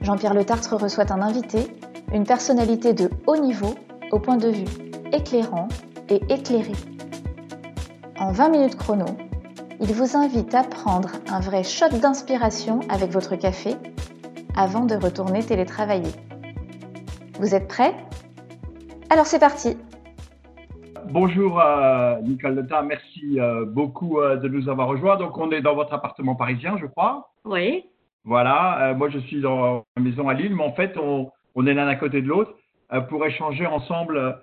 Jean-Pierre Le Tartre reçoit un invité, une personnalité de haut niveau au point de vue éclairant et éclairé. En 20 minutes chrono, il vous invite à prendre un vrai shot d'inspiration avec votre café avant de retourner télétravailler. Vous êtes prêts? Alors c'est parti Bonjour euh, Nicole Leta, merci euh, beaucoup euh, de nous avoir rejoints. Donc on est dans votre appartement parisien, je crois. Oui. Voilà, moi je suis dans ma maison à Lille, mais en fait on, est l'un à côté de l'autre pour échanger ensemble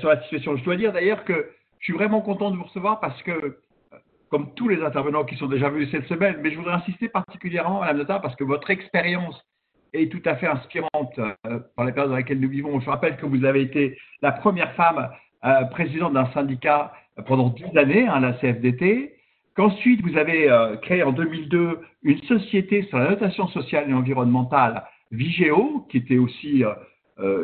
sur la situation. Je dois dire d'ailleurs que je suis vraiment content de vous recevoir parce que comme tous les intervenants qui sont déjà venus cette semaine, mais je voudrais insister particulièrement, Madame Nota, parce que votre expérience est tout à fait inspirante euh, dans les périodes dans lesquelles nous vivons. Je rappelle que vous avez été la première femme euh, présidente d'un syndicat pendant dix années, hein, la CFDT, qu'ensuite vous avez euh, créé en 2002 une société sur la notation sociale et environnementale, Vigéo, qui était aussi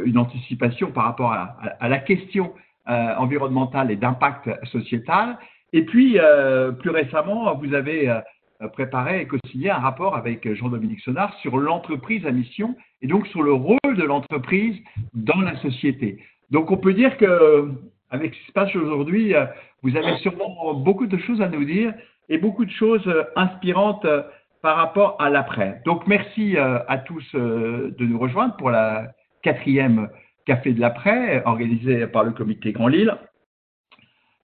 une anticipation par rapport à, la question environnementale et d'impact sociétal. Et puis, euh, plus récemment, vous avez euh, préparé et co-signé un rapport avec Jean-Dominique Sonard sur l'entreprise à mission et donc sur le rôle de l'entreprise dans la société. Donc, on peut dire que avec ce qui se passe aujourd'hui, euh, vous avez sûrement beaucoup de choses à nous dire et beaucoup de choses inspirantes par rapport à l'après. Donc, merci à tous de nous rejoindre pour la quatrième Café de l'après organisé par le comité Grand Lille.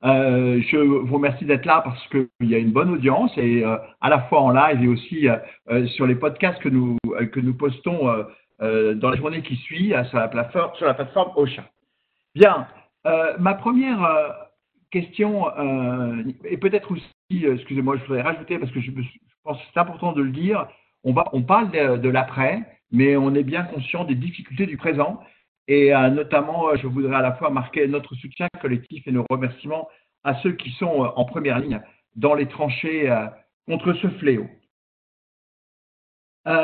Euh, je vous remercie d'être là parce qu'il y a une bonne audience et euh, à la fois en live et aussi euh, sur les podcasts que nous, que nous postons dans la journée qui suit sur, la plateforme, sur la plateforme Ocha. Bien, ma première question, et peut-être aussi, excusez-moi, je voudrais rajouter parce que je, pense que c'est important de le dire, on, parle de, l'après, mais on est bien conscient des difficultés du présent et euh, notamment, euh, je voudrais à la fois marquer notre soutien collectif et nos remerciements à ceux qui sont euh, en première ligne dans les tranchées contre ce fléau.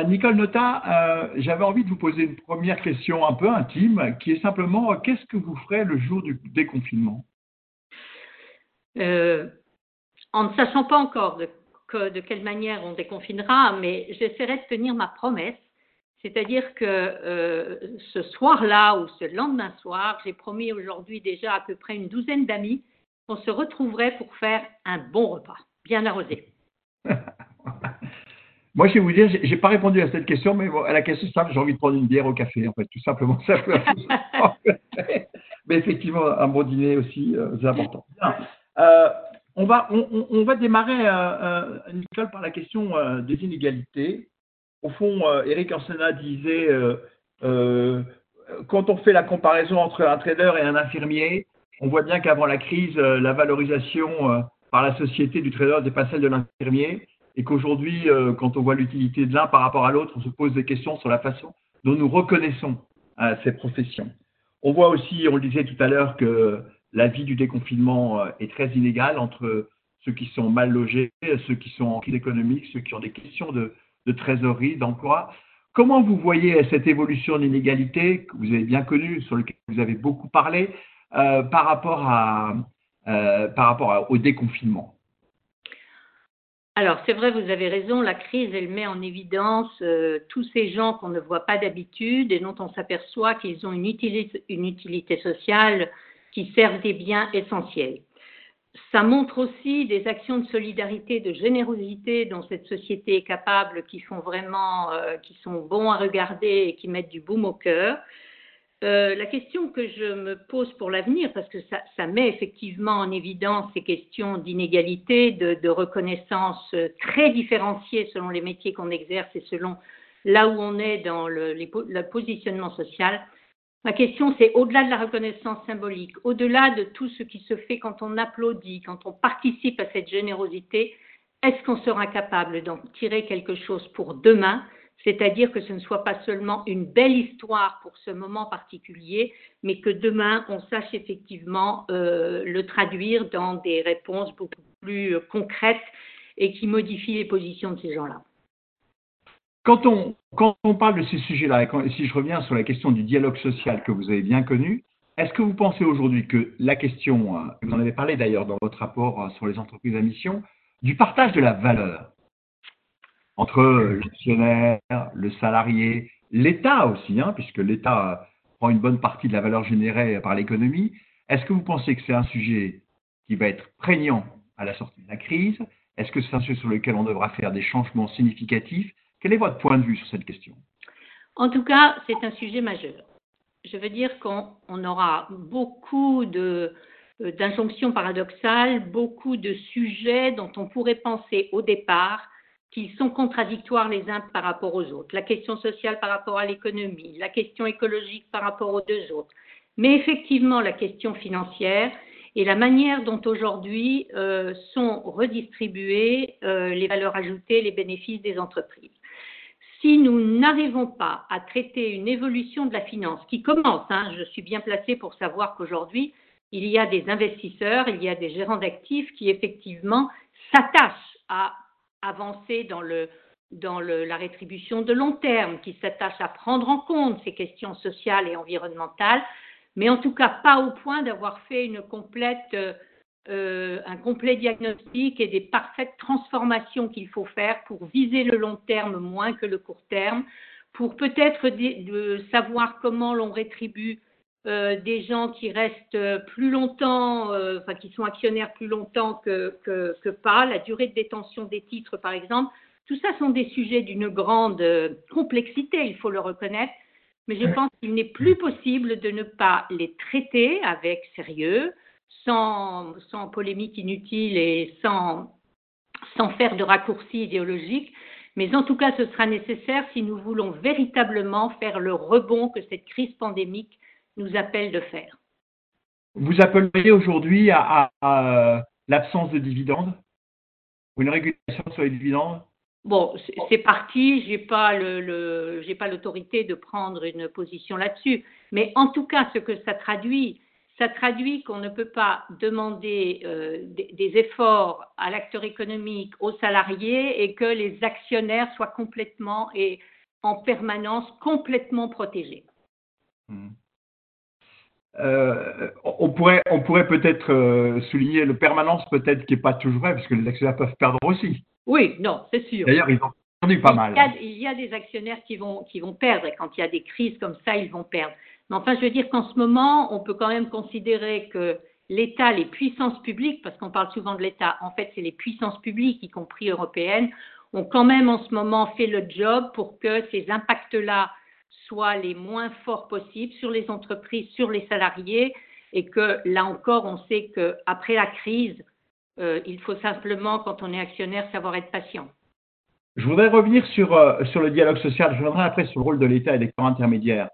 Nicole Nota, j'avais envie de vous poser une première question un peu intime, qui est simplement qu'est-ce que vous ferez le jour du déconfinement? En ne sachant pas encore de quelle manière on déconfinera, mais j'essaierai de tenir ma promesse c'est-à-dire que euh, ce soir-là ou ce lendemain soir, j'ai promis aujourd'hui déjà à peu près une douzaine d'amis qu'on se retrouverait pour faire un bon repas, bien arrosé. Moi, je vais vous dire, j'ai pas répondu à cette question, mais à la question simple, j'ai envie de prendre une bière au café, en fait, tout simplement. mais effectivement, un bon dîner aussi, euh, c'est important. Euh, on, va, on, va démarrer, Nicole, par la question des inégalités au fond, Eric euh, Arsena disait euh, euh, quand on fait la comparaison entre un trader et un infirmier, on voit bien qu'avant la crise, la valorisation par la société du trader n'est pas celle de l'infirmier et qu'aujourd'hui, quand on voit l'utilité de l'un par rapport à l'autre, on se pose des questions sur la façon dont nous reconnaissons ces professions. On voit aussi, on le disait tout à l'heure, que la vie du déconfinement est très inégale entre ceux qui sont mal logés, ceux qui sont en crise économique, ceux qui ont des questions de, trésorerie, d'emploi. Comment vous voyez cette évolution d'inégalité que vous avez bien connue, sur laquelle vous avez beaucoup parlé, euh, par rapport, à, euh, par rapport au déconfinement? Alors, c'est vrai, vous avez raison, la crise, elle met en évidence euh, tous ces gens qu'on ne voit pas d'habitude et dont on s'aperçoit qu'ils ont une utilité sociale qui servent des biens essentiels ça montre aussi des actions de solidarité, de générosité dont cette société est capable, qui font vraiment, euh, qui sont bons à regarder et qui mettent du boum au cœur. Euh, la question que je me pose pour l'avenir, parce que ça, met effectivement en évidence ces questions d'inégalité, de, reconnaissance euh, très différenciées selon les métiers qu'on exerce et selon là où on est dans le, le positionnement social, Ma question, c'est au-delà de la reconnaissance symbolique, au-delà de tout ce qui se fait quand on applaudit, quand on participe à cette générosité, est-ce qu'on sera capable d'en tirer quelque chose pour demain? C'est-à-dire que ce ne soit pas seulement une belle histoire pour ce moment particulier, mais que demain, on sache effectivement euh, le traduire dans des réponses beaucoup plus concrètes et qui modifient les positions de ces gens-là. Quand on, quand on parle de ces sujets-là, et si je reviens sur la question du dialogue social que vous avez bien connu, est-ce que vous pensez aujourd'hui que la question, euh, vous en avez parlé d'ailleurs dans votre rapport euh, sur les entreprises à mission, du partage de la valeur entre le gestionnaire, le salarié, l'État aussi, hein, puisque l'État euh, prend une bonne partie de la valeur générée par l'économie, est-ce que vous pensez que c'est un sujet qui va être prégnant à la sortie de la crise? Est-ce que c'est un sujet sur lequel on devra faire des changements significatifs? Quel est votre point de vue sur cette question? En tout cas, c'est un sujet majeur je veux dire qu'on aura beaucoup euh, d'injonctions paradoxales, beaucoup de sujets dont on pourrait penser au départ qu'ils sont contradictoires les uns par rapport aux autres. La question sociale par rapport à l'économie, la question écologique par rapport aux deux autres. Mais effectivement, la question financière et la manière dont aujourd'hui euh, sont redistribuées euh, les valeurs ajoutées, les bénéfices des entreprises si nous n'arrivons pas à traiter une évolution de la finance qui commence, hein, je suis bien placée pour savoir qu'aujourd'hui, il y a des investisseurs, il y a des gérants d'actifs qui effectivement s'attachent à avancer dans, le, dans le, la rétribution de long terme, qui s'attachent à prendre en compte ces questions sociales et environnementales, mais en tout cas pas au point d'avoir fait une complète euh, euh, un complet diagnostic et des parfaites transformations qu'il faut faire pour viser le long terme moins que le court terme, pour peut-être de savoir comment l'on rétribue euh, des gens qui restent plus longtemps, euh, enfin qui sont actionnaires plus longtemps que, que, que, pas, la durée de détention des titres par exemple. Tout ça sont des sujets d'une grande complexité, il faut le reconnaître, mais je pense qu'il n'est plus possible de ne pas les traiter avec sérieux, sans, sans polémique inutile et sans, sans faire de raccourcis idéologiques. Mais en tout cas, ce sera nécessaire si nous voulons véritablement faire le rebond que cette crise pandémique nous appelle de faire. Vous appelez aujourd'hui à, l'absence de dividendes ou une régulation sur les dividendes? Bon, c'est parti, je n'ai pas l'autorité de prendre une position là-dessus. Mais en tout cas, ce que ça traduit, ça traduit qu'on ne peut pas demander euh, des, efforts à l'acteur économique, aux salariés, et que les actionnaires soient complètement et en permanence complètement protégés. Hmm. Euh, on pourrait, on pourrait peut-être euh, souligner le permanence peut-être qui n'est pas toujours vrai, parce que les actionnaires peuvent perdre aussi. Oui, non, c'est sûr. D'ailleurs, ils ont perdu pas mal. Il y, a, des actionnaires qui vont, qui vont perdre, et quand il y a des crises comme ça, ils vont perdre. Mais enfin, je veux dire qu'en ce moment, on peut quand même considérer que l'État, les puissances publiques, parce qu'on parle souvent de l'État, en fait, c'est les puissances publiques, y compris européennes, ont quand même en ce moment fait le job pour que ces impacts-là soient les moins forts possibles sur les entreprises, sur les salariés, et que là encore, on sait qu'après la crise, euh, il faut simplement, quand on est actionnaire, savoir être patient. Je voudrais revenir sur, euh, le dialogue social. Je reviendrai après sur le rôle de l'État et des corps intermédiaires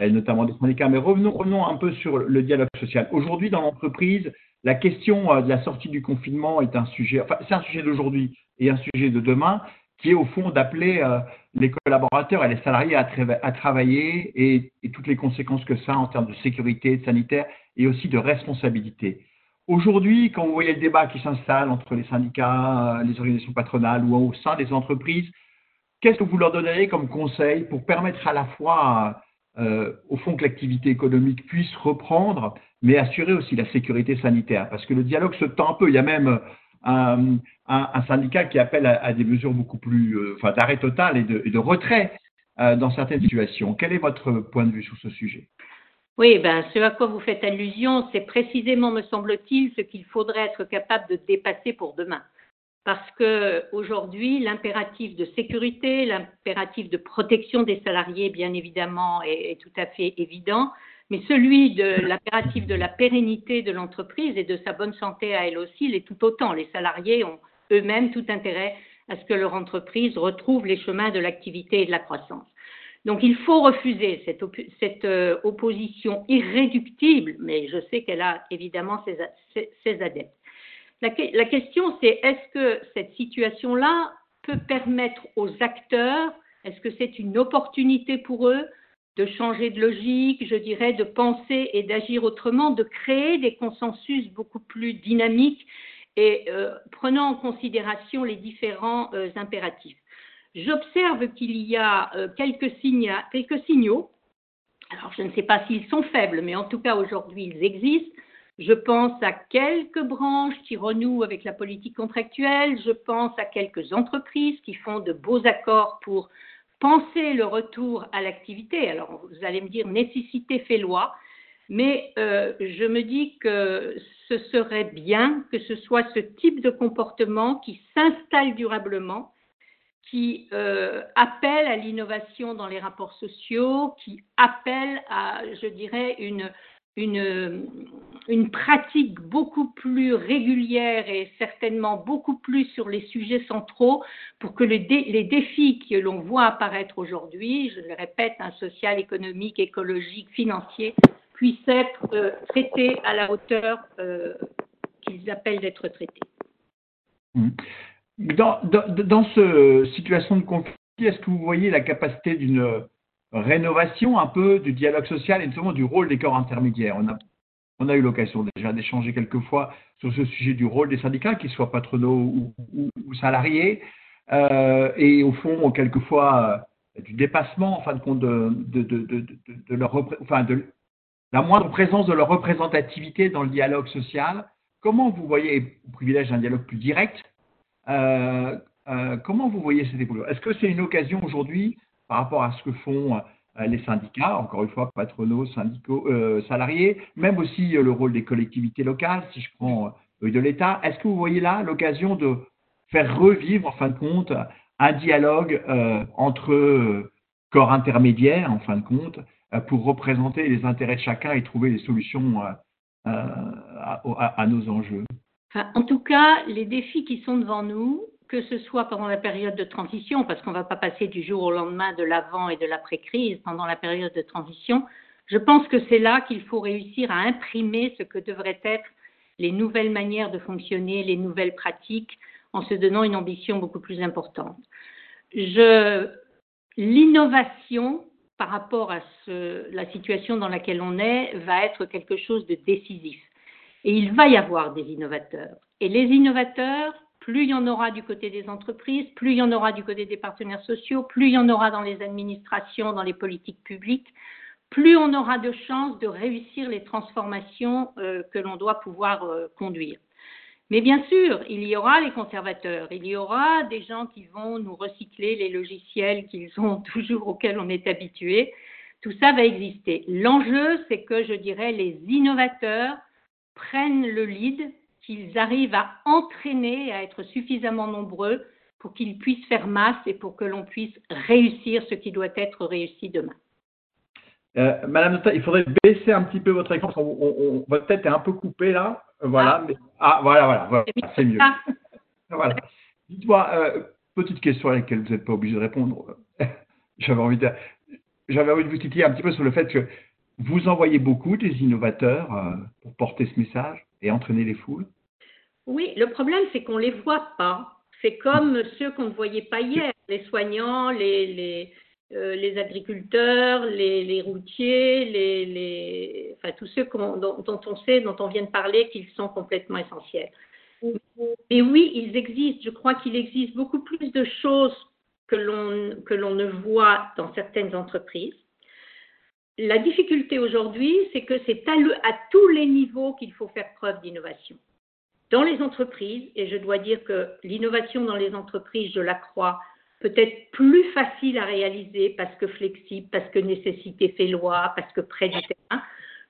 notamment des syndicats. Mais revenons, revenons un peu sur le dialogue social. Aujourd'hui, dans l'entreprise, la question euh, de la sortie du confinement est un sujet, enfin, c'est un sujet d'aujourd'hui et un sujet de demain, qui est au fond d'appeler euh, les collaborateurs et les salariés à, travailler et, et, toutes les conséquences que ça a en termes de sécurité, de sanitaire et aussi de responsabilité. Aujourd'hui, quand vous voyez le débat qui s'installe entre les syndicats, euh, les organisations patronales ou au sein des entreprises, qu'est-ce que vous leur donneriez comme conseil pour permettre à la fois au fond que l'activité économique puisse reprendre, mais assurer aussi la sécurité sanitaire. Parce que le dialogue se tend un peu. Il y a même un, syndicat qui appelle à, des mesures beaucoup plus, euh, enfin, d'arrêt total et de, retrait euh, dans certaines situations. Quel est votre point de vue sur ce sujet? Oui, ben, ce à quoi vous faites allusion, c'est précisément, me semble-t-il, ce qu'il faudrait être capable de dépasser pour demain parce qu'aujourd'hui, l'impératif de sécurité, l'impératif de protection des salariés, bien évidemment, est, tout à fait évident, mais celui de l'impératif de la pérennité de l'entreprise et de sa bonne santé à elle aussi l'est tout autant. Les salariés ont eux-mêmes tout intérêt à ce que leur entreprise retrouve les chemins de l'activité et de la croissance. Donc il faut refuser cette, euh, opposition irréductible, mais je sais qu'elle a évidemment ses adeptes. La, question, c'est est-ce que cette situation-là peut permettre aux acteurs Est-ce que c'est une opportunité pour eux de changer de logique, je dirais, de penser et d'agir autrement, de créer des consensus beaucoup plus dynamiques et euh, prenant en considération les différents euh, impératifs? J'observe qu'il y a euh, quelques, quelques signaux. Alors, je ne sais pas s'ils sont faibles, mais en tout cas, aujourd'hui, ils existent. Je pense à quelques branches qui renouent avec la politique contractuelle. Je pense à quelques entreprises qui font de beaux accords pour penser le retour à l'activité. Alors, vous allez me dire, nécessité fait loi. Mais euh, je me dis que ce serait bien que ce soit ce type de comportement qui s'installe durablement, qui euh, appelle à l'innovation dans les rapports sociaux, qui appelle à, je dirais, une, une, une, pratique beaucoup plus régulière et certainement beaucoup plus sur les sujets centraux pour que les, les défis que l'on voit apparaître aujourd'hui, je le répète, un social, économique, écologique, financier, puissent être euh, traités à la hauteur euh, qu'ils appellent d'être traités. Mmh. Dans, dans, dans cette situation de conflit, est-ce que vous voyez la capacité d'une rénovation un peu du dialogue social et notamment du rôle des corps intermédiaires. On a, eu l'occasion déjà d'échanger quelques fois sur ce sujet du rôle des syndicats, qu'ils soient patronaux ou, salariés, euh, et au fond, quelquefois, du dépassement, en fin de compte, de, enfin, de, la moindre présence de leur représentativité dans le dialogue social. Comment vous voyez, au privilège d'un dialogue plus direct, euh, euh, comment vous voyez cette évolution? Est-ce que c'est une occasion aujourd'hui, par rapport à ce que font euh, les syndicats, encore une fois, patronaux, syndicaux, salariés, même aussi le rôle des collectivités locales, si je prends de l'État, est-ce que vous voyez là l'occasion de faire revivre, en fin de compte, un dialogue entre corps intermédiaires, en fin de compte, euh, pour représenter les intérêts de chacun et trouver des solutions euh, euh, à, nos enjeux? En tout cas, les défis qui sont devant nous, que ce soit pendant la période de transition, parce qu'on ne va pas passer du jour au lendemain de l'avant et de l'après-crise, pendant la période de transition, je pense que c'est là qu'il faut réussir à imprimer ce que devraient être les nouvelles manières de fonctionner, les nouvelles pratiques, en se donnant une ambition beaucoup plus importante. L'innovation par rapport à la situation dans laquelle on est va être quelque chose de décisif. Et il va y avoir des innovateurs. Et les innovateurs, plus il y en aura du côté des entreprises, plus il y en aura du côté des partenaires sociaux, plus il y en aura dans les administrations, dans les politiques publiques, plus on aura de chances de réussir les transformations euh, que l'on doit pouvoir euh, conduire. Mais bien sûr, il y aura les conservateurs, il y aura des gens qui vont nous recycler les logiciels qu'ils ont toujours auxquels on est habitué. Tout ça va exister. L'enjeu, c'est que je dirais les innovateurs prennent le lead, qu'ils arrivent à entraîner, à être suffisamment nombreux pour qu'ils puissent faire masse et pour que l'on puisse réussir ce qui doit être réussi demain. Euh, Madame il faudrait baisser un petit peu votre écran parce qu'on votre tête est un peu coupée là. Voilà. Ah, mais, ah voilà, voilà, c'est mieux. voilà. Dites-moi, euh, petite question à laquelle vous n'êtes pas obligé de répondre. J'avais envie de, j'avais envie de vous titiller un petit peu sur le fait que vous envoyez beaucoup des innovateurs euh, pour porter ce message et entraîner les foules. Oui, le problème c'est qu'on les voit pas. C'est comme ceux qu'on ne voyait pas hier, les soignants, les, les, euh, agriculteurs, les, routiers, les, enfin, tous ceux dont, on sait, dont on vient de parler, qu'ils sont complètement essentiels. Et oui, ils existent. Je crois qu'il existe beaucoup plus de choses que l'on, ne voit dans certaines entreprises. La difficulté aujourd'hui, c'est que c'est à tous les niveaux qu'il faut faire preuve d'innovation. Dans les entreprises, et je dois dire que l'innovation dans les entreprises, je la crois peut-être plus facile à réaliser parce que flexible, parce que nécessité fait loi, parce que près du terrain,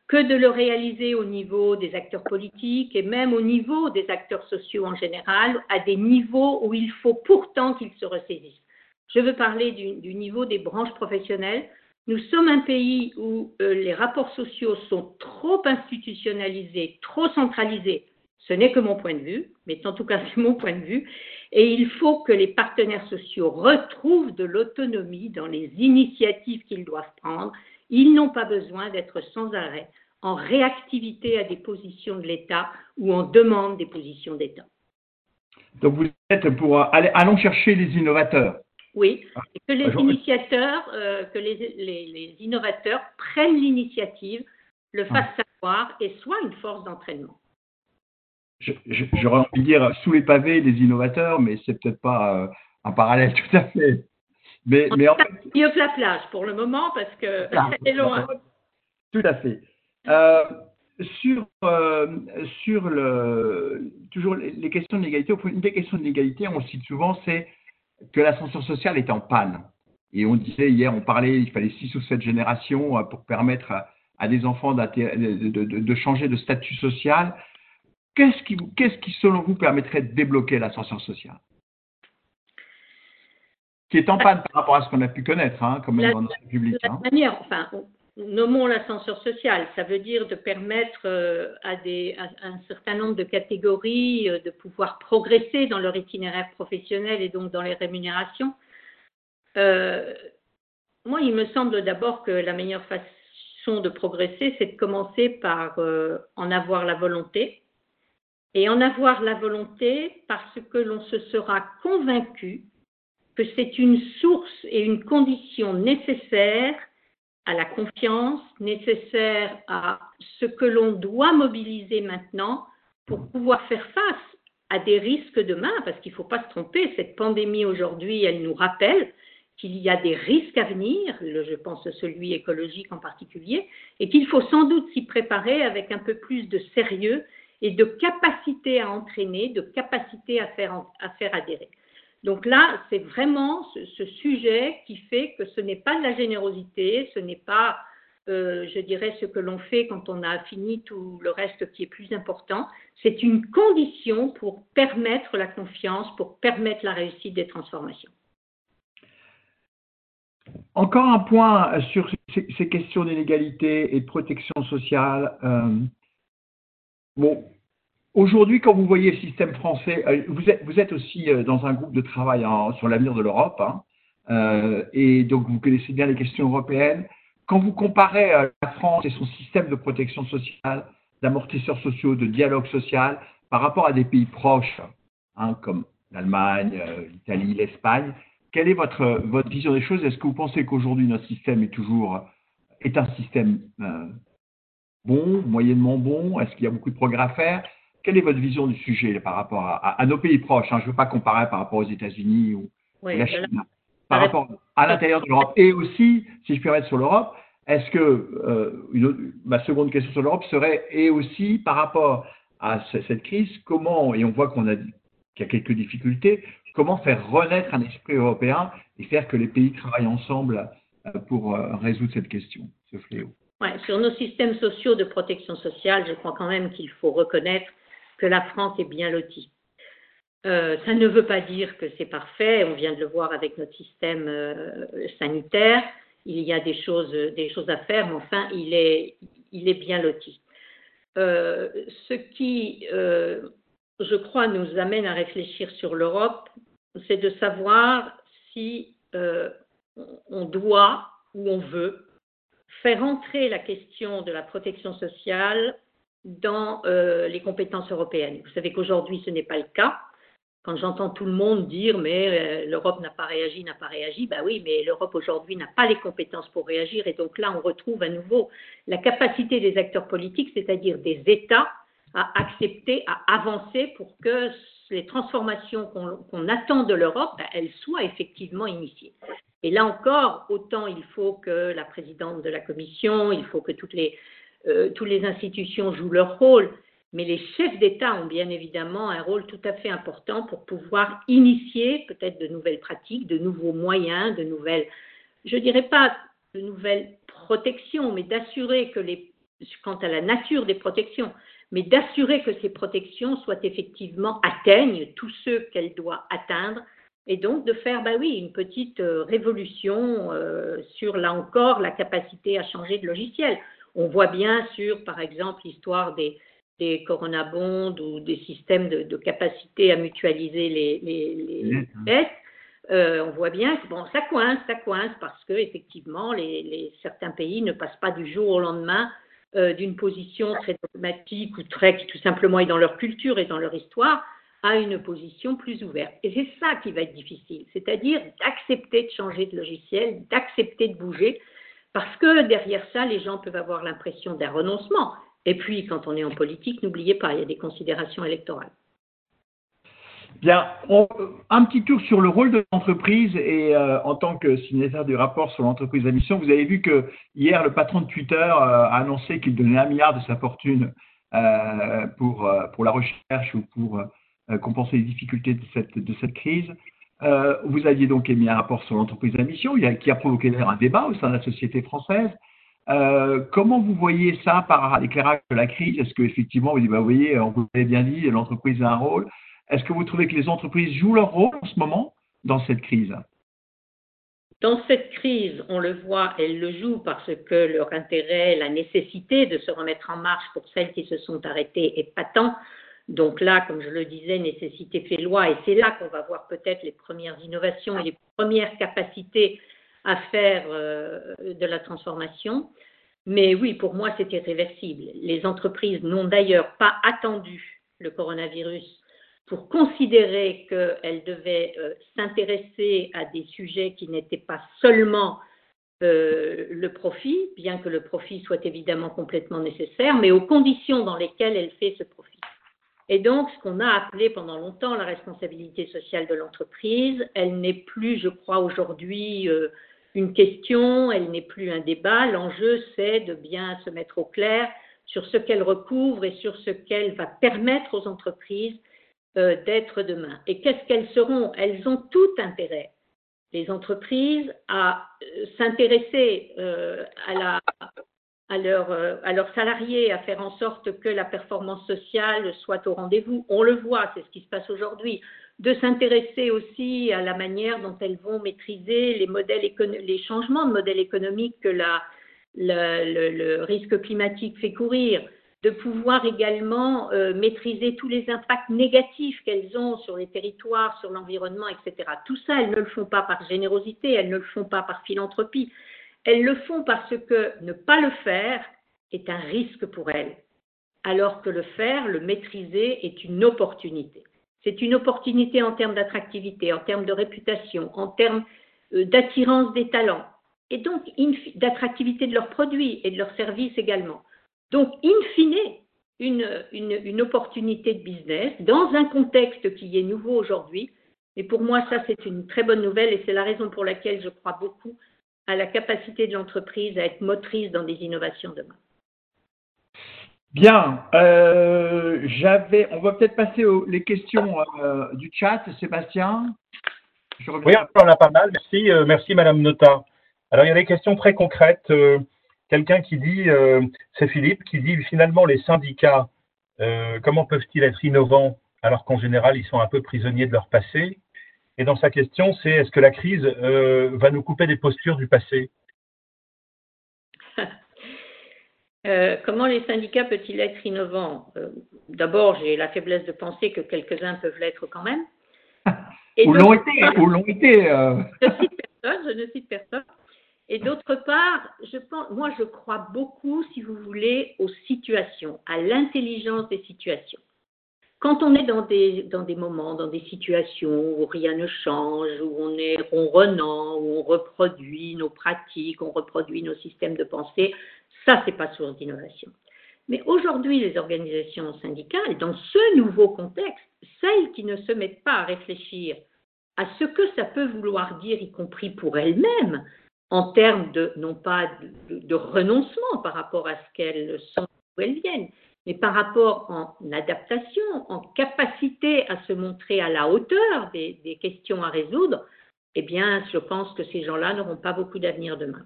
que de le réaliser au niveau des acteurs politiques et même au niveau des acteurs sociaux en général, à des niveaux où il faut pourtant qu'ils se ressaisissent. Je veux parler du, niveau des branches professionnelles. Nous sommes un pays où euh, les rapports sociaux sont trop institutionnalisés, trop centralisés. Ce n'est que mon point de vue, mais en tout cas c'est mon point de vue. Et il faut que les partenaires sociaux retrouvent de l'autonomie dans les initiatives qu'ils doivent prendre. Ils n'ont pas besoin d'être sans arrêt en réactivité à des positions de l'État ou en demande des positions d'État. Donc vous êtes pour aller, allons chercher les innovateurs. oui, ah. et que les ah, initiateurs, euh, que les, les, innovateurs prennent l'initiative, le fassent savoir et soient une force d'entraînement. J'aurais envie de dire sous les pavés les innovateurs, mais c'est peut-être pas euh, un parallèle tout à fait. Mais, mais en fait, mieux que la plage pour le moment parce que c'est loin. Tout à fait. Euh, sur, sur le, toujours les questions de l'égalité, une des questions de l'égalité, on cite souvent, c'est que l'ascension sociale est en panne. Et on disait hier, on parlait, il fallait six ou sept générations euh, pour permettre à, des enfants de, changer de statut social. Qu'est-ce qui, qu'est-ce qui, selon vous, permettrait de débloquer l'ascension sociale Qui est en panne par rapport à ce qu'on a pu connaître, hein, comme même dans notre République. La hein. manière, enfin, nommons l'ascenseur social, ça veut dire de permettre euh, à, des, un certain nombre de catégories euh, de pouvoir progresser dans leur itinéraire professionnel et donc dans les rémunérations. Euh, moi, il me semble d'abord que la meilleure façon de progresser, c'est de commencer par en avoir la volonté. Et en avoir la volonté parce que l'on se sera convaincu que c'est une source et une condition nécessaire à la confiance nécessaire à ce que l'on doit mobiliser maintenant pour pouvoir faire face à des risques demain, parce qu'il ne faut pas se tromper, cette pandémie aujourd'hui, elle nous rappelle qu'il y a des risques à venir, je pense à celui écologique en particulier, et qu'il faut sans doute s'y préparer avec un peu plus de sérieux et de capacité à entraîner, de capacité à faire, à faire adhérer. Donc là, c'est vraiment ce, sujet qui fait que ce n'est pas de la générosité, ce n'est pas, euh, je dirais, ce que l'on fait quand on a fini tout le reste qui est plus important. C'est une condition pour permettre la confiance, pour permettre la réussite des transformations. Encore un point sur ces, questions d'inégalité et de protection sociale. Euh, bon, Aujourd'hui, quand vous voyez le système français, euh, vous êtes, vous êtes aussi euh, dans un groupe de travail sur l'avenir de l'Europe, hein, euh, et donc vous connaissez bien les questions européennes. Quand vous comparez la France et son système de protection sociale, d'amortisseurs sociaux, de dialogue social, par rapport à des pays proches, hein, comme l'Allemagne, l'Italie, l'Espagne, quelle est votre, votre vision des choses? Est-ce que vous pensez qu'aujourd'hui notre système est toujours est un système bon, moyennement bon? Est-ce qu'il y a beaucoup de progrès à faire? Quelle est votre vision du sujet par rapport à, nos pays proches hein? Je ne veux pas comparer par rapport aux États-Unis ou la Chine, par rapport à l'intérieur de l'Europe. Et aussi, si je peux mettre sur l'Europe, est-ce que euh, ma seconde question sur l'Europe serait, et aussi par rapport à cette crise, comment, et on voit qu'on a qu'il y a quelques difficultés, comment faire renaître un esprit européen et faire que les pays travaillent ensemble euh, pour euh, résoudre cette question, ce fléau? Ouais, Sur nos systèmes sociaux de protection sociale, je crois quand même qu'il faut reconnaître que la France est bien lotie. Euh, ça ne veut pas dire que c'est parfait, on vient de le voir avec notre système euh, sanitaire, il y a des choses, des choses à faire, mais enfin, il est, il est bien loti. Euh, ce qui, je crois, nous amène à réfléchir sur l'Europe, c'est de savoir si on doit ou on veut faire entrer la question de la protection sociale dans euh, les compétences européennes. Vous savez qu'aujourd'hui, ce n'est pas le cas. Quand j'entends tout le monde dire mais euh, l'Europe n'a pas réagi, n'a pas réagi, bah oui, mais l'Europe aujourd'hui n'a pas les compétences pour réagir et donc là on retrouve à nouveau la capacité des acteurs politiques, c'est-à-dire des États, à accepter, à avancer pour que les transformations qu'on attend de l'Europe, bah, elles soient effectivement initiées. Et là encore, autant il faut que la présidente de la Commission, il faut que toutes les euh, toutes les institutions jouent leur rôle, mais les chefs d'État ont bien évidemment un rôle tout à fait important pour pouvoir initier peut-être de nouvelles pratiques, de nouveaux moyens, de nouvelles, je dirais pas de nouvelles protections, mais d'assurer que les, quant à la nature des protections, mais d'assurer que ces protections soient effectivement atteignent tous ceux qu'elles doivent atteindre, et donc de faire, bah oui, une petite euh, révolution euh, sur là encore la capacité à changer de logiciel. On voit bien sur, par exemple, l'histoire des, des Corona Bonds ou des systèmes de, capacité à mutualiser les, les, dettes. Euh, on voit bien que bon, ça coince, ça coince parce que effectivement, les, certains pays ne passent pas du jour au lendemain euh, d'une position très dogmatique ou très qui tout simplement est dans leur culture et dans leur histoire à une position plus ouverte. Et c'est ça qui va être difficile, c'est-à-dire d'accepter de changer de logiciel, d'accepter de bouger, parce que derrière ça, les gens peuvent avoir l'impression d'un renoncement. Et puis, quand on est en politique, n'oubliez pas, il y a des considérations électorales. Bien, un petit tour sur le rôle de l'entreprise et euh, en tant que signataire du rapport sur l'entreprise à mission, vous avez vu que hier le patron de Twitter euh, a annoncé qu'il donnait un milliard de sa fortune euh, pour, pour la recherche ou pour compenser les difficultés de cette, de cette crise. Vous aviez donc émis un rapport sur l'entreprise à qui a provoqué un débat au sein de la société française. comment vous voyez ça par l'éclairage de la crise? Est-ce qu'effectivement, vous dites, bah, on vous l'avez bien dit, l'entreprise a un rôle. Est-ce que vous trouvez que les entreprises jouent leur rôle en ce moment dans cette crise? Dans cette crise, on le voit, elles le jouent parce que leur intérêt, la nécessité de se remettre en marche pour celles qui se sont arrêtées est patent. Donc là, comme je le disais, nécessité fait loi et c'est là qu'on va voir peut-être les premières innovations et les premières capacités à faire euh, de la transformation. Mais oui, pour moi, c'est irréversible. Les entreprises n'ont d'ailleurs pas attendu le coronavirus pour considérer qu'elle devait euh, s'intéresser à des sujets qui n'étaient pas seulement euh, le profit, bien que le profit soit évidemment complètement nécessaire, mais aux conditions dans lesquelles elle fait ce profit. Et donc, ce qu'on a appelé pendant longtemps la responsabilité sociale de l'entreprise, elle n'est plus, je crois, aujourd'hui euh, une question, elle n'est plus un débat. L'enjeu, c'est de bien se mettre au clair sur ce qu'elle recouvre et sur ce qu'elle va permettre aux entreprises euh, d'être demain. Et qu'est-ce qu'elles seront? Elles ont tout intérêt, les entreprises, à euh, s'intéresser euh, à, à, leurs salariés, à faire en sorte que la performance sociale soit au rendez-vous. On le voit, c'est ce qui se passe aujourd'hui. De s'intéresser aussi à la manière dont elles vont maîtriser les, modèles les changements de modèle économique que le risque climatique fait courir de pouvoir également euh, maîtriser tous les impacts négatifs qu'elles ont sur les territoires, sur l'environnement, etc. Tout ça, elles ne le font pas par générosité, elles ne le font pas par philanthropie, elles le font parce que ne pas le faire est un risque pour elles, alors que le faire, le maîtriser, est une opportunité. C'est une opportunité en termes d'attractivité, en termes de réputation, en termes euh, d'attirance des talents, et donc d'attractivité de leurs produits et de leurs services également. Donc, in fine, une, une, opportunité de business dans un contexte qui est nouveau aujourd'hui. Et pour moi, ça, c'est une très bonne nouvelle et c'est la raison pour laquelle je crois beaucoup à la capacité de l'entreprise à être motrice dans des innovations demain. Bien, euh, j'avais, on va peut-être passer aux les questions euh, du chat, Sébastien. oui, on en a pas mal. Merci, euh, merci Madame Nota. Alors il y a des questions très concrètes quelqu'un qui dit, euh, c'est Philippe, qui dit finalement les syndicats, euh, comment peuvent-ils être innovants alors qu'en général ils sont un peu prisonniers de leur passé? Et dans sa question, c'est est-ce que la crise euh, va nous couper des postures du passé comment les syndicats peuvent-ils être innovants? D'abord, j'ai la faiblesse de penser que quelques-uns peuvent l'être quand même. ou l'ont été, ou l'ont été. Je ne cite personne, je ne cite personne. Et d'autre part, je pense, moi, je crois beaucoup, si vous voulez, aux situations, à l'intelligence des situations. Quand on est dans des, dans des moments, dans des situations où rien ne change, où on est ronronnant, où on reproduit nos pratiques, on reproduit nos systèmes de pensée, ça, c'est pas source d'innovation. Mais aujourd'hui, les organisations syndicales, dans ce nouveau contexte, celles qui ne se mettent pas à réfléchir à ce que ça peut vouloir dire, y compris pour elles-mêmes, en termes de, non pas de, renoncement par rapport à ce qu'elles sont ou elles viennent, mais par rapport en adaptation, en capacité à se montrer à la hauteur des, questions à résoudre, eh bien, je pense que ces gens-là n'auront pas beaucoup d'avenir demain.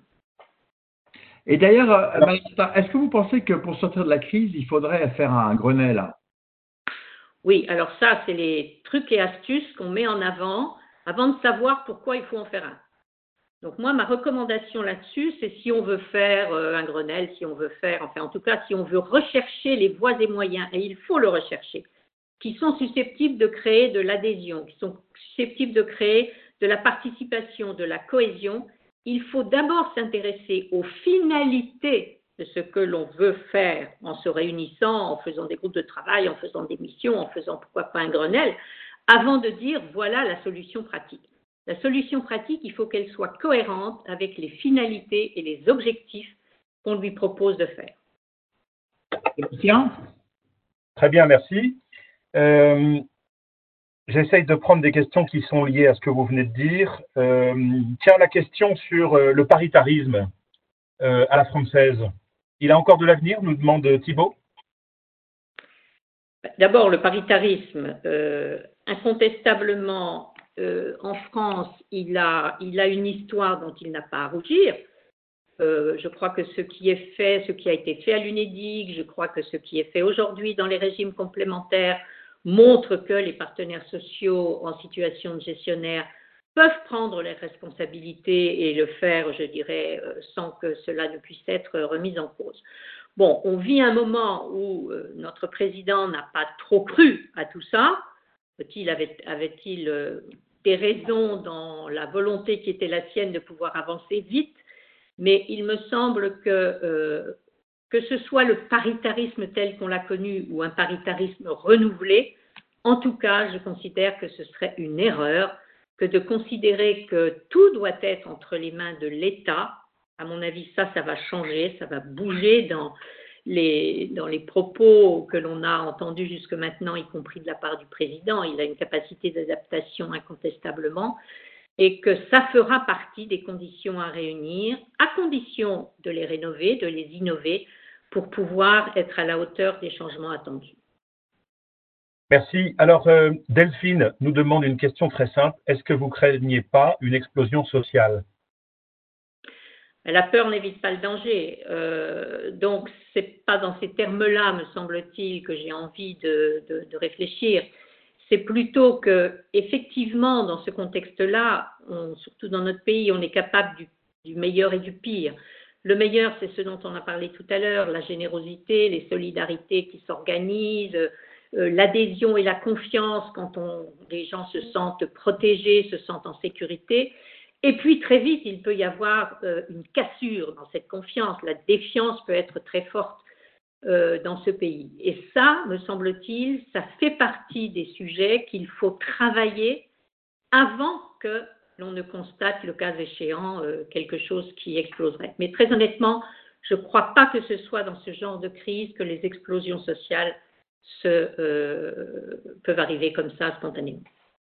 Et d'ailleurs, euh, est-ce que vous pensez que pour sortir de la crise, il faudrait faire un Grenelle? Oui, alors ça, c'est les trucs et astuces qu'on met en avant avant de savoir pourquoi il faut en faire un. Donc moi, ma recommandation là-dessus, c'est si on veut faire euh, un Grenelle, si on veut faire, enfin en tout cas, si on veut rechercher les voies et moyens, et il faut le rechercher, qui sont susceptibles de créer de l'adhésion, qui sont susceptibles de créer de la participation, de la cohésion, il faut d'abord s'intéresser aux finalités de ce que l'on veut faire en se réunissant, en faisant des groupes de travail, en faisant des missions, en faisant pourquoi pas un Grenelle, avant de dire voilà la solution pratique. La solution pratique, il faut qu'elle soit cohérente avec les finalités et les objectifs qu'on lui propose de faire. Très bien, merci. Euh, J'essaye de prendre des questions qui sont liées à ce que vous venez de dire. Euh, tiens, la question sur euh, le paritarisme euh, à la française. Il a encore de l'avenir, nous demande Thibault. D'abord, le paritarisme, incontestablement, en France, il a, une histoire dont il n'a pas à rougir. je crois que ce qui est fait, ce qui a été fait à l'UNEDIC, je crois que ce qui est fait aujourd'hui dans les régimes complémentaires montre que les partenaires sociaux en situation de gestionnaire peuvent prendre les responsabilités et le faire, je dirais, euh, sans que cela ne puisse être remis en cause. Bon, on vit un moment où euh, notre président n'a pas trop cru à tout ça. Avait-il avait euh, des raisons dans la volonté qui était la sienne de pouvoir avancer vite Mais il me semble que que ce soit le paritarisme tel qu'on l'a connu ou un paritarisme renouvelé, en tout cas, je considère que ce serait une erreur que de considérer que tout doit être entre les mains de l'État. À mon avis, ça, ça va changer, ça va bouger dans dans les propos que l'on a entendus jusque maintenant, y compris de la part du président. Il a une capacité d'adaptation incontestablement et que ça fera partie des conditions à réunir, à condition de les rénover, de les innover, pour pouvoir être à la hauteur des changements attendus. Merci. Alors, euh, Delphine nous demande une question très simple. Est-ce que vous craignez pas une explosion sociale? La peur n'évite pas le danger. Euh, donc, ce n'est pas dans ces termes-là, me semble-t-il, que j'ai envie de, réfléchir. C'est plutôt que, effectivement, dans ce contexte-là, surtout dans notre pays, on est capable du meilleur et du pire. Le meilleur, c'est ce dont on a parlé tout à l'heure, la générosité, les solidarités qui s'organisent, euh, l'adhésion et la confiance quand les gens se sentent protégés, se sentent en sécurité. Et puis très vite, il peut y avoir euh, une cassure dans cette confiance. La défiance peut être très forte euh, dans ce pays. Et ça, me semble-t-il, ça fait partie des sujets qu'il faut travailler avant que l'on ne constate, le cas échéant, euh, quelque chose qui exploserait. Mais très honnêtement, je ne crois pas que ce soit dans ce genre de crise que les explosions sociales peuvent arriver comme ça spontanément.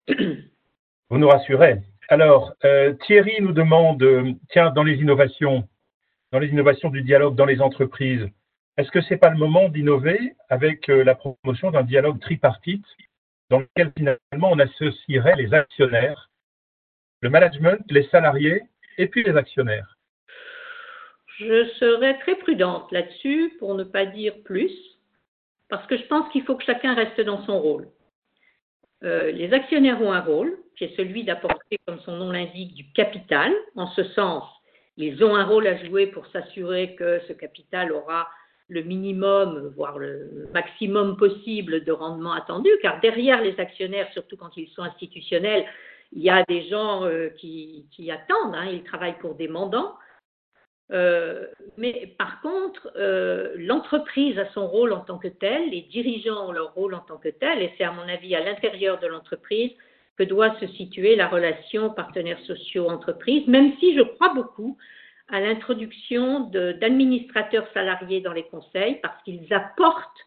Vous nous rassurez. Alors, euh, Thierry nous demande, tiens, dans les innovations, dans les innovations du dialogue dans les entreprises, est-ce que ce n'est pas le moment d'innover avec la promotion d'un dialogue tripartite dans lequel finalement on associerait les actionnaires le management, les salariés et puis les actionnaires? Je serais très prudente là-dessus pour ne pas dire plus, parce que je pense qu'il faut que chacun reste dans son rôle. Euh, les actionnaires ont un rôle, qui est celui d'apporter, comme son nom l'indique, du capital. En ce sens, ils ont un rôle à jouer pour s'assurer que ce capital aura le minimum, voire le maximum possible de rendement attendu, car derrière les actionnaires, surtout quand ils sont institutionnels, il y a des gens euh, qui, attendent, hein, ils travaillent pour des mandants. Euh, mais par contre, euh, l'entreprise a son rôle en tant que tel, les dirigeants ont leur rôle en tant que tel, et c'est à mon avis à l'intérieur de l'entreprise que doit se situer la relation partenaires sociaux-entreprise, même si je crois beaucoup à l'introduction d'administrateurs salariés dans les conseils, parce qu'ils apportent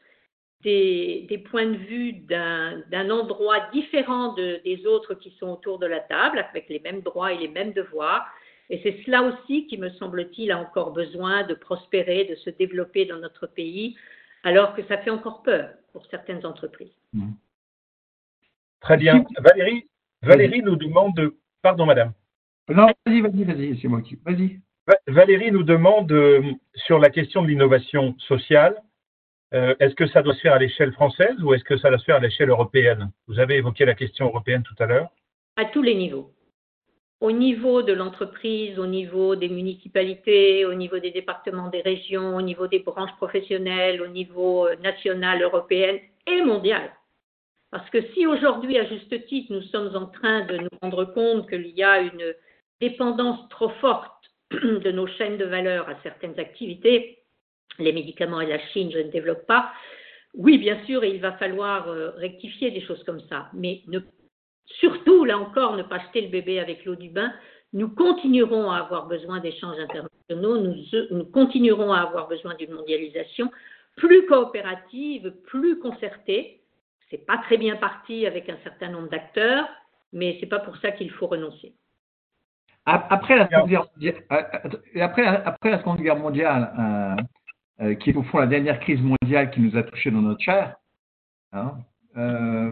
des, points de vue d'un endroit différent des autres qui sont autour de la table, avec les mêmes droits et les mêmes devoirs. Et c'est cela aussi qui, me semble-t-il, a encore besoin de prospérer, de se développer dans notre pays, alors que ça fait encore peur pour certaines entreprises. Mmh. Très bien. Valérie, Valérie nous demande. Pardon, madame. Non, vas-y, vas-y, vas-y, c'est moi qui. Vas-y. Valérie nous demande euh, sur la question de l'innovation sociale euh, est-ce que ça doit se faire à l'échelle française ou est-ce que ça doit se faire à l'échelle européenne? Vous avez évoqué la question européenne tout à l'heure. À tous les niveaux. Au niveau de l'entreprise, au niveau des municipalités, au niveau des départements, des régions, au niveau des branches professionnelles, au niveau euh, national, européen et mondial. Parce que si aujourd'hui, à juste titre, nous sommes en train de nous rendre compte qu'il y a une dépendance trop forte de nos chaînes de valeur à certaines activités, les médicaments et la Chine, je ne développe pas. Oui, bien sûr, il va falloir euh, rectifier des choses comme ça, mais ne, surtout, là encore, ne pas jeter le bébé avec l'eau du bain. Nous continuerons à avoir besoin d'échanges internationaux, nous, continuerons à avoir besoin d'une mondialisation plus coopérative, plus concertée. C'est pas très bien parti avec un certain nombre d'acteurs, mais c'est pas pour ça qu'il faut renoncer. Après la Seconde Guerre mondiale, qui est au fond la dernière crise mondiale qui nous a touchés dans notre chair, hein, euh,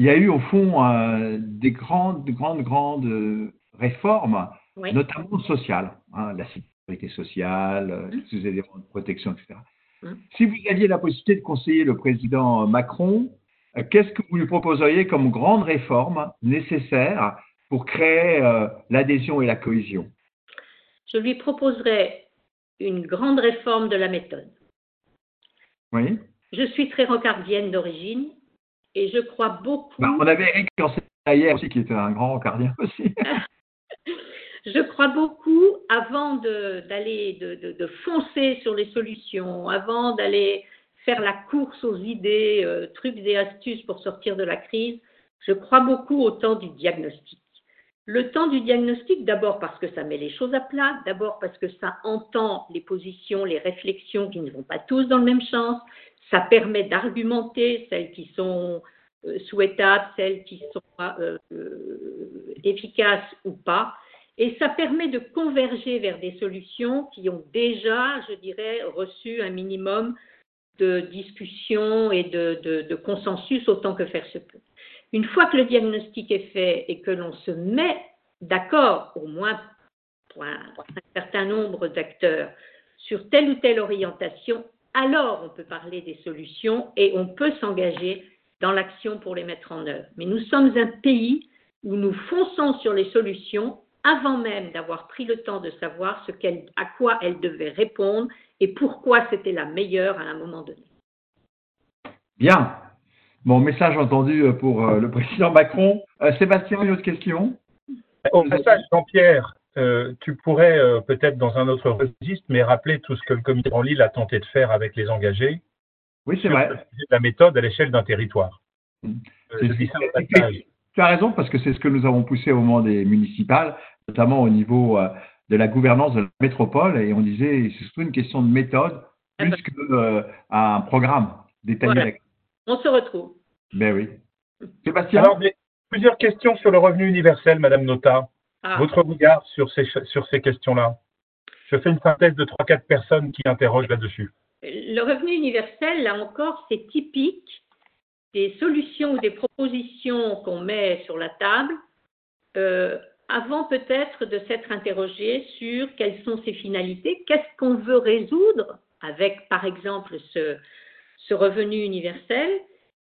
il y a eu au fond euh, des grandes, grandes, grandes réformes, Oui. notamment sociales, hein, la sécurité sociale, euh, tous les éléments de protection, etc. Mhm. Si vous aviez la possibilité de conseiller le président Macron, euh, qu'est-ce que vous lui proposeriez comme grande réforme nécessaire pour créer euh, l'adhésion et la cohésion? Je lui proposerai une grande réforme de la méthode. Oui. Je suis très rocardienne d'origine et je crois beaucoup. Bah, on avait Eric hier aussi, qui était un grand cardien aussi. Je crois beaucoup, avant de- d'aller, de, de- de foncer sur les solutions, avant d'aller faire la course aux idées, euh, trucs et astuces pour sortir de la crise, je crois beaucoup au temps du diagnostic. Le temps du diagnostic, d'abord parce que ça met les choses à plat, d'abord parce que ça entend les positions, les réflexions qui ne vont pas tous dans le même sens, ça permet d'argumenter celles qui sont euh, souhaitables, celles qui sont euh, euh, efficaces ou pas. Et ça permet de converger vers des solutions qui ont déjà, je dirais, reçu un minimum de discussion et de, consensus autant que faire se peut. Une fois que le diagnostic est fait et que l'on se met d'accord, au moins pour un certain nombre d'acteurs, sur telle ou telle orientation, alors on peut parler des solutions et on peut s'engager dans l'action pour les mettre en œuvre. Mais nous sommes un pays où nous fonçons sur les solutions avant même d'avoir pris le temps de savoir ce qu'elle- à quoi elles devaient répondre et pourquoi c'était la meilleure à un moment donné. Bien. Bon, message entendu euh, pour euh, le président Macron. Euh, Sébastien, une autre question? Au passage, Jean-Pierre, euh, tu pourrais euh, peut-être dans un autre registre, mais rappeler tout ce que le comité en Lille a tenté de faire avec les engagés Oui, c'est vrai. la méthode à l'échelle d'un territoire. Mm. Euh. Tu as raison, parce que c'est ce que nous avons poussé au moment des municipales, notamment au niveau euh, de la gouvernance de la métropole, et on disait c'est surtout une question de méthode plus euh, un programme détaillé. Voilà. On se retrouve. Ben oui. Sébastien? Alors, plusieurs questions sur le revenu universel, Madame Nota. Ah, Votre regard sur ces, sur ces questions-là Je fais une synthèse de 3-4 personnes qui interrogent là-dessus. Le revenu universel, là encore, c'est typique des solutions ou des propositions qu'on met sur la table euh, avant peut-être de s'être interrogé sur quelles sont ses finalités, qu'est-ce qu'on veut résoudre avec, par exemple, ce, ce revenu universel,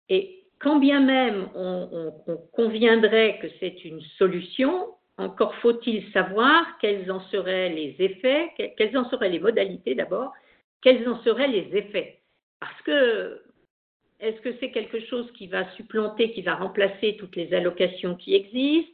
et quand bien même on, on- on conviendrait que c'est une solution, encore faut-il savoir quels en seraient les effets, que- quelles en seraient les modalités d'abord, quels en seraient les effets. Parce que est-ce que c'est quelque chose qui va supplanter, qui va remplacer toutes les allocations qui existent?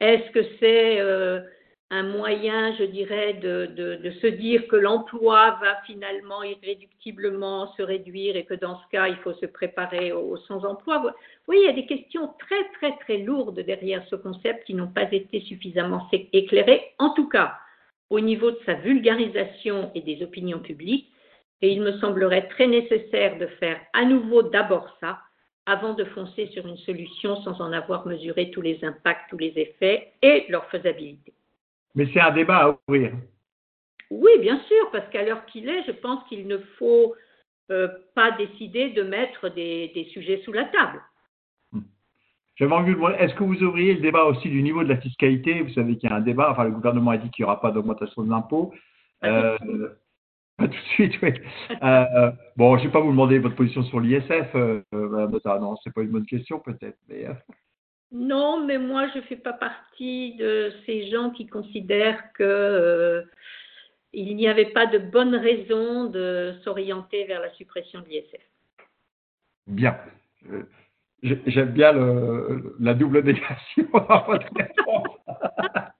Est-ce que c'est euh, un moyen, je dirais, de, se dire que l'emploi va finalement irréductiblement se réduire et que dans ce cas, il faut se préparer au, au sans-emploi Oui, il y a des questions très, très, très lourdes derrière ce concept qui n'ont pas été suffisamment éclairées, en tout cas au niveau de sa vulgarisation et des opinions publiques. Et il me semblerait très nécessaire de faire à nouveau d'abord ça, avant de foncer sur une solution sans en avoir mesuré tous les impacts, tous les effets et leur faisabilité. Mais c'est un débat à ouvrir. Oui, bien sûr, parce qu'à l'heure qu'il est, je pense qu'il ne faut euh, pas décider de mettre des, des sujets sous la table. J'avais envie de est-ce que vous ouvriez le débat aussi du niveau de la fiscalité? Vous savez qu'il y a un débat, enfin le gouvernement a dit qu'il n'y aura pas d'augmentation de l'impôt. Pas tout Euh, pas tout de suite, oui. Euh, bon, je ne vais pas vous demander votre position sur l'ISF, euh, Madame non, c'est pas une bonne question peut-être. Mais, euh, Non, mais moi, je ne fais pas partie de ces gens qui considèrent que euh, il n'y avait pas de bonne raison de s'orienter vers la suppression de l'ISF. bien. Euh, j'ai- J'aime bien le, la double négation dans votre réponse.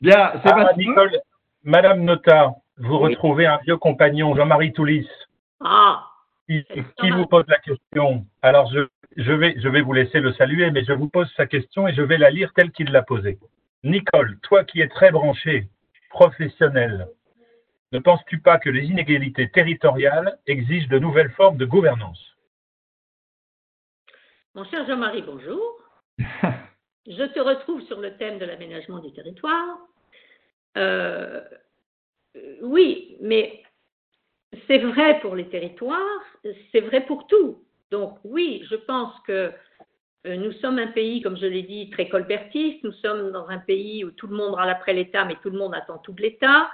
bien, Ah, Sébastien. Nicole, Madame Nota, vous retrouvez un vieux compagnon, Jean-Marie Toulis. Ah qui, vous pose la question. Alors, je, je, vais, je vais vous laisser le saluer, mais je vous pose sa question et je vais la lire telle qu'il l'a posée. Nicole, toi qui es très branché, professionnel, ne penses-tu pas que les inégalités territoriales exigent de nouvelles formes de gouvernance? Mon cher Jean-Marie, bonjour. je te retrouve sur le thème de l'aménagement du territoire. Euh, oui, mais c'est vrai pour les territoires, c'est vrai pour tout. Donc oui, je pense que euh, nous sommes un pays, comme je l'ai dit, très colbertiste. Nous sommes dans un pays où tout le monde râle après l'État, mais tout le monde attend tout de l'État,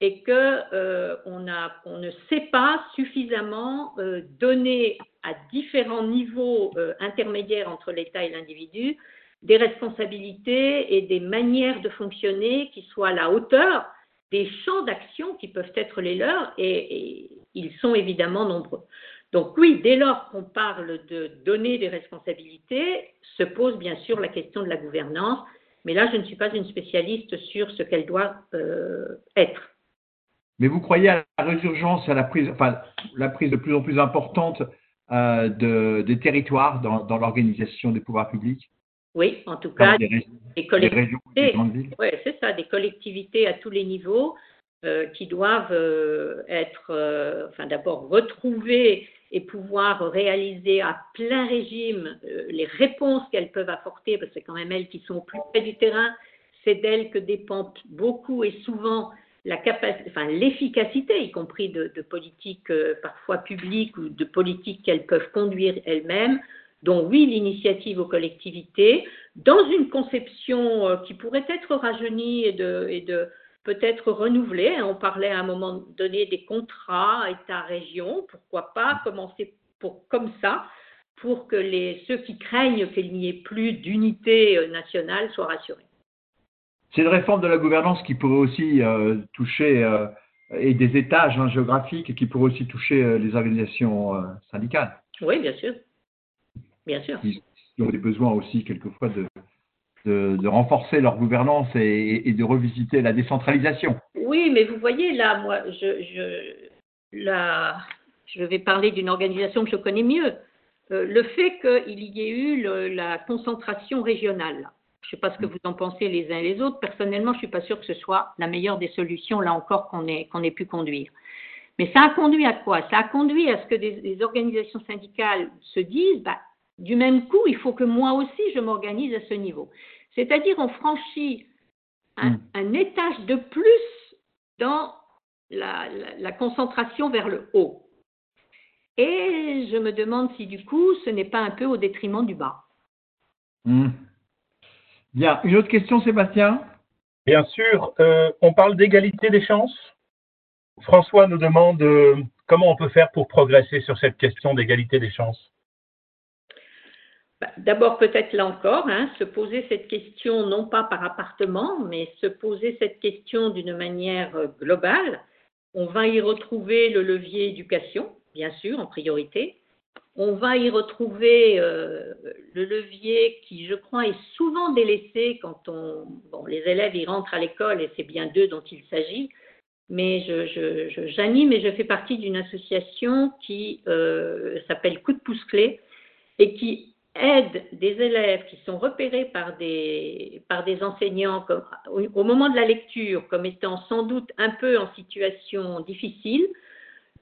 et que euh, ne sait pas suffisamment euh, donner à différents niveaux intermédiaires entre l'État et l'individu des responsabilités et des manières de fonctionner qui soient à la hauteur des champs d'action qui peuvent être les leurs, et, ils sont évidemment nombreux. Donc oui, dès lors qu'on parle de donner des responsabilités, se pose bien sûr la question de la gouvernance, mais là, je ne suis pas une spécialiste sur ce qu'elle doit euh, être. Mais vous croyez à la résurgence, à la prise, enfin, la prise de plus en plus importante euh, de, des territoires dans, dans l'organisation des pouvoirs publics? Oui, en tout cas, des, collectivités. Oui, c'est ça, des collectivités à tous les niveaux euh, qui doivent euh, être, enfin d'abord retrouver et pouvoir réaliser à plein régime les réponses qu'elles peuvent apporter, parce que c'est quand même elles qui sont au plus près du terrain, c'est d'elles que dépendent beaucoup et souvent l'efficacité, y compris de, politiques parfois publiques ou de politiques qu'elles peuvent conduire elles-mêmes, donc oui, l'initiative aux collectivités, dans une conception euh, qui pourrait être rajeunie et de, peut-être renouvelée. On parlait à un moment donné des contrats État-région, pourquoi pas commencer pour, comme ça, pour que les, ceux qui craignent qu'il n'y ait plus d'unité euh, nationale soient rassurés. C'est une réforme de la gouvernance qui pourrait aussi euh, toucher, et des étages hein, géographiques, qui pourrait aussi toucher les organisations syndicales. Oui, bien sûr. Bien sûr. Ils, ont des besoins aussi quelquefois de, de, renforcer leur gouvernance et, de revisiter la décentralisation. Oui, mais vous voyez là, moi, je, vais parler d'une organisation que je connais mieux. Euh, le fait qu'il y ait eu la concentration régionale. Je ne sais pas ce que vous en pensez les uns et les autres. Personnellement, je ne suis pas sûre que ce soit la meilleure des solutions, là encore, qu'on ait, pu conduire. Mais ça a conduit à quoi? Ça a conduit à ce que des, organisations syndicales se disent, bah, du même coup, il faut que moi aussi, je m'organise à ce niveau. C'est-à-dire, on franchit un, hmm. étage de plus dans la, concentration vers le haut. Et je me demande si du coup, ce n'est pas un peu au détriment du bas. Hmm. Bien, une autre question, Sébastien? Bien sûr, euh, on parle d'égalité des chances? François nous demande euh, comment on peut faire pour progresser sur cette question d'égalité des chances? Bah, d'abord, peut-être là encore, hein, se poser cette question non pas par appartement, mais se poser cette question d'une manière euh, globale. On va y retrouver le levier éducation, bien sûr, en priorité. On va y retrouver euh, le levier qui, je crois, est souvent délaissé quand on, les élèves y rentrent à l'école et c'est bien d'eux dont il s'agit. Mais j'anime je, et je fais partie d'une association qui euh, s'appelle Coup de pouce clé et qui aide des élèves qui sont repérés par des, par des enseignants au, moment de la lecture comme étant sans doute un peu en situation difficile,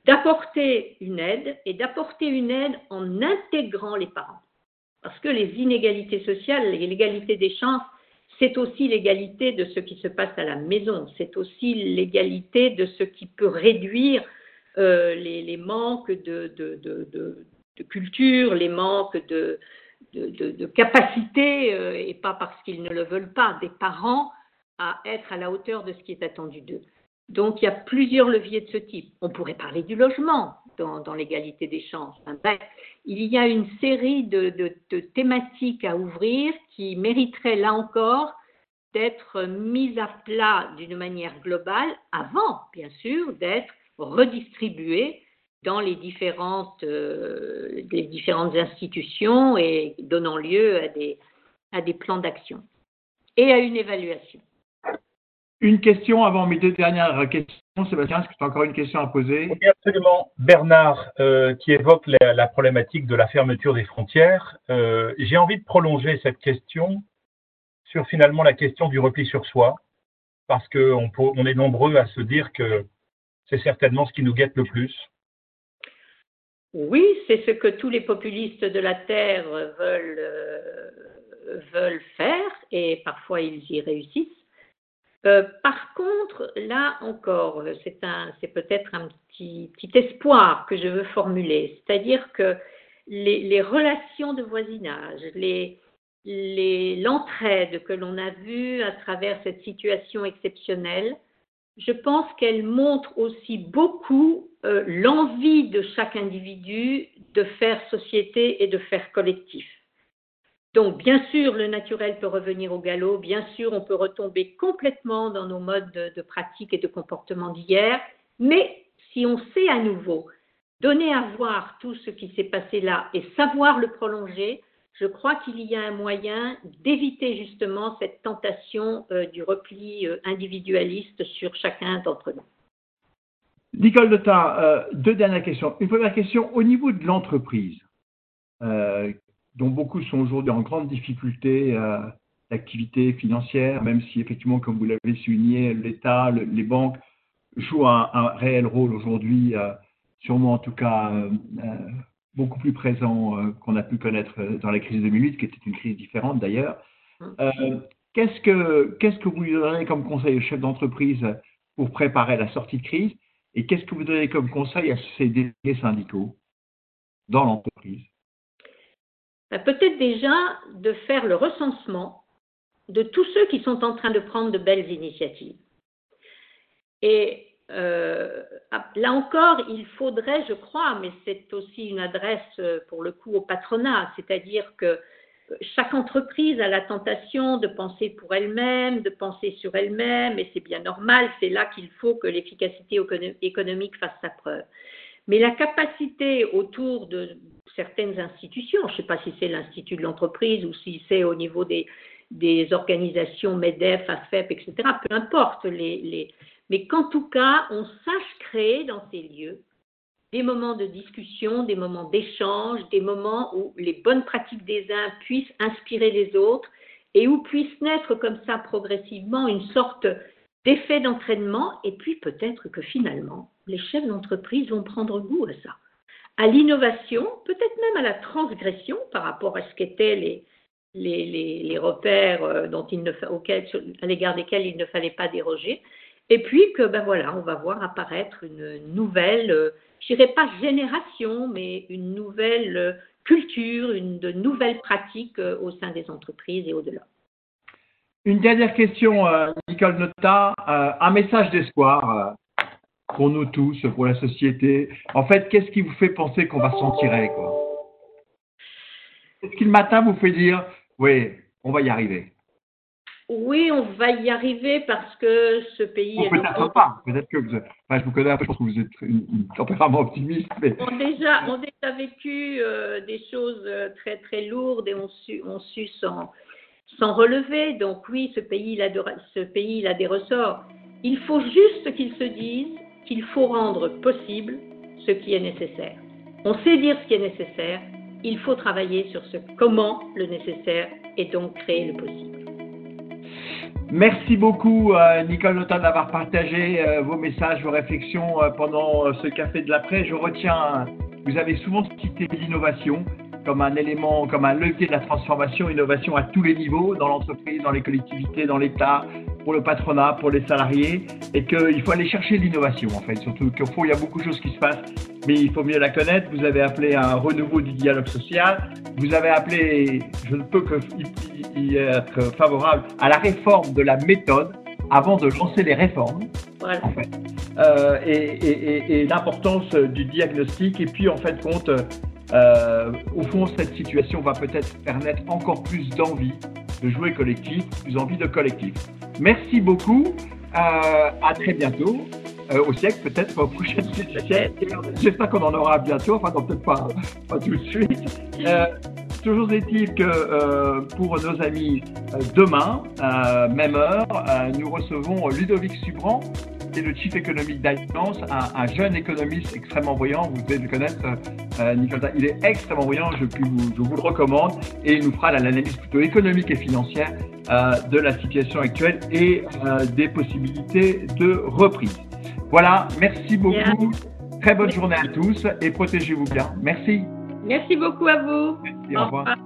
d'apporter une aide et d'apporter une aide en intégrant les parents. Parce que les inégalités sociales l'égalité des chances, c'est aussi l'égalité de ce qui se passe à la maison, c'est aussi l'égalité de ce qui peut réduire euh, les, manques de, de, de culture, les manques de, de, capacité, euh, et pas parce qu'ils ne le veulent pas, des parents à être à la hauteur de ce qui est attendu d'eux. Donc il y a plusieurs leviers de ce type. On pourrait parler du logement dans, l'égalité des chances. il y a une série de, de, thématiques à ouvrir qui mériteraient là encore d'être mises à plat d'une manière globale avant, bien sûr, d'être redistribuées dans les différentes, euh, différentes institutions et donnant lieu à des, à des plans d'action et à une évaluation. Une question avant mes deux dernières questions. Sébastien, est-ce que tu as encore une question à poser? Oui, absolument. Bernard, euh, qui évoque la, problématique de la fermeture des frontières, euh, j'ai envie de prolonger cette question sur finalement la question du repli sur soi, parce qu'on on est nombreux à se dire que c'est certainement ce qui nous guette le plus. Oui, c'est ce que tous les populistes de la Terre veulent, euh, veulent faire, et parfois ils y réussissent. Euh, par contre, là encore, c'est peut-être un petit, petit, espoir que je veux formuler, c'est-à-dire que les, les, relations de voisinage, l'entraide les, que l'on a vue à travers cette situation exceptionnelle, je pense qu'elle montre aussi beaucoup euh, l'envie de chaque individu de faire société et de faire collectif. Donc, bien sûr, le naturel peut revenir au galop, bien sûr, on peut retomber complètement dans nos modes de, pratique et de comportement d'hier, mais si on sait à nouveau donner à voir tout ce qui s'est passé là et savoir le prolonger, je crois qu'il y a un moyen d'éviter justement cette tentation euh, du repli euh, individualiste sur chacun d'entre nous. Nicole Dota, euh, deux dernières questions. Une première question, au niveau de l'entreprise, dont beaucoup sont aujourd'hui en grande difficulté d'activité financière, même si effectivement, comme vous l'avez souligné, l'État, les banques jouent un, un réel rôle aujourd'hui, sûrement en tout cas beaucoup plus présent euh, qu'on a pu connaître euh, dans la crise de 2008, qui était une crise différente d'ailleurs. Euh, qu'est-ce que qu'est-ce que vous lui donnez comme conseil au chef d'entreprise pour préparer la sortie de crise? Et qu'est-ce que vous donnez comme conseil à ces délégués syndicaux dans l'entreprise? Bah, Peut-être déjà de faire le recensement de tous ceux qui sont en train de prendre de belles initiatives. Et euh, ah, là encore, il faudrait, je crois, mais c'est aussi une adresse euh, pour le coup au patronat, c'est-à-dire que chaque entreprise a la tentation de penser pour elle-même, de penser sur elle-même, et c'est bien normal, c'est là qu'il faut que l'efficacité économique fasse sa preuve. Mais la capacité autour de certaines institutions, je ne sais pas si c'est l'Institut de l'entreprise ou si c'est au niveau des, organisations MEDEF, AFEP, etc., peu importe mais qu'en tout cas, on sache créer dans ces lieux des moments de discussion, des moments d'échange, des moments où les bonnes pratiques des uns puissent inspirer les autres et où puisse naître comme ça progressivement une sorte d'effet d'entraînement et puis peut-être que finalement, les chefs d'entreprise vont prendre goût à ça, à l'innovation, peut-être même à la transgression par rapport à ce qu'étaient les, repères euh, dont il auxquels, à l'égard desquels il ne fallait pas déroger, et puis que, ben voilà, on va voir apparaître une nouvelle, euh, je dirais pas génération, mais une nouvelle euh, culture, une de nouvelles pratiques euh, au sein des entreprises et au-delà. Une dernière question, Nicole Nota, un message d'espoir pour nous tous, pour la société. En fait, qu'est-ce qui vous fait penser qu'on va s'en tirer Est-ce que le matin vous fait dire, oui, on va y arriver oui, on va y arriver parce que ce pays est. Peut-être pas. Peut-être que vous. Enfin, je vous connais je pense que vous êtes une, tempérament optimiste. Mais... On, déjà, on a déjà vécu euh, des choses euh, très très lourdes et on su, on su s'en, relever. Donc oui, ce pays, il a ce pays, il a des ressorts. Il faut juste qu'ils se disent qu'il faut rendre possible ce qui est nécessaire. On sait dire ce qui est nécessaire. Il faut travailler sur ce comment le nécessaire et donc créer le possible. Merci beaucoup, euh, Nicole Notin, d'avoir partagé euh, vos messages, vos réflexions euh, pendant ce café de l'après. Je retiens, vous avez souvent cité l'innovation comme un élément, comme un levier de la transformation, innovation à tous les niveaux, dans l'entreprise, dans les collectivités, dans l'État, pour le patronat, pour les salariés, et qu'il faut aller chercher l'innovation en fait. Surtout qu'au fond, il y a beaucoup de choses qui se passent, mais il faut mieux la connaître. Vous avez appelé un renouveau du dialogue social. Vous avez appelé, je ne peux que y être favorable à la réforme de la méthode avant de lancer les réformes, en fait, euh, et, et, et l'importance du diagnostic, et puis en fait compte euh, au fond, cette situation va peut-être permettre encore plus d'envie de jouer collectif, plus envie de collectif. Merci beaucoup. Euh, à très bientôt. Euh, au siècle, peut-être au prochaine J'espère qu'on en aura bientôt, enfin, peut-être pas, pas tout de suite. Euh, toujours est-il que euh, pour nos amis, demain, même heure, nous recevons Ludovic Subran, c'est le Chief Economic d'Alliance, un, un, jeune économiste extrêmement brillant. Vous devez le connaître, euh, Nicolas. Il est extrêmement brillant, je, vous, je vous le recommande. Et il nous fera l'analyse plutôt économique et financière euh, de la situation actuelle et euh, des possibilités de reprise. Voilà, merci beaucoup. Très bonne journée à tous et protégez-vous bien. Merci. Merci beaucoup à vous. Merci, au revoir.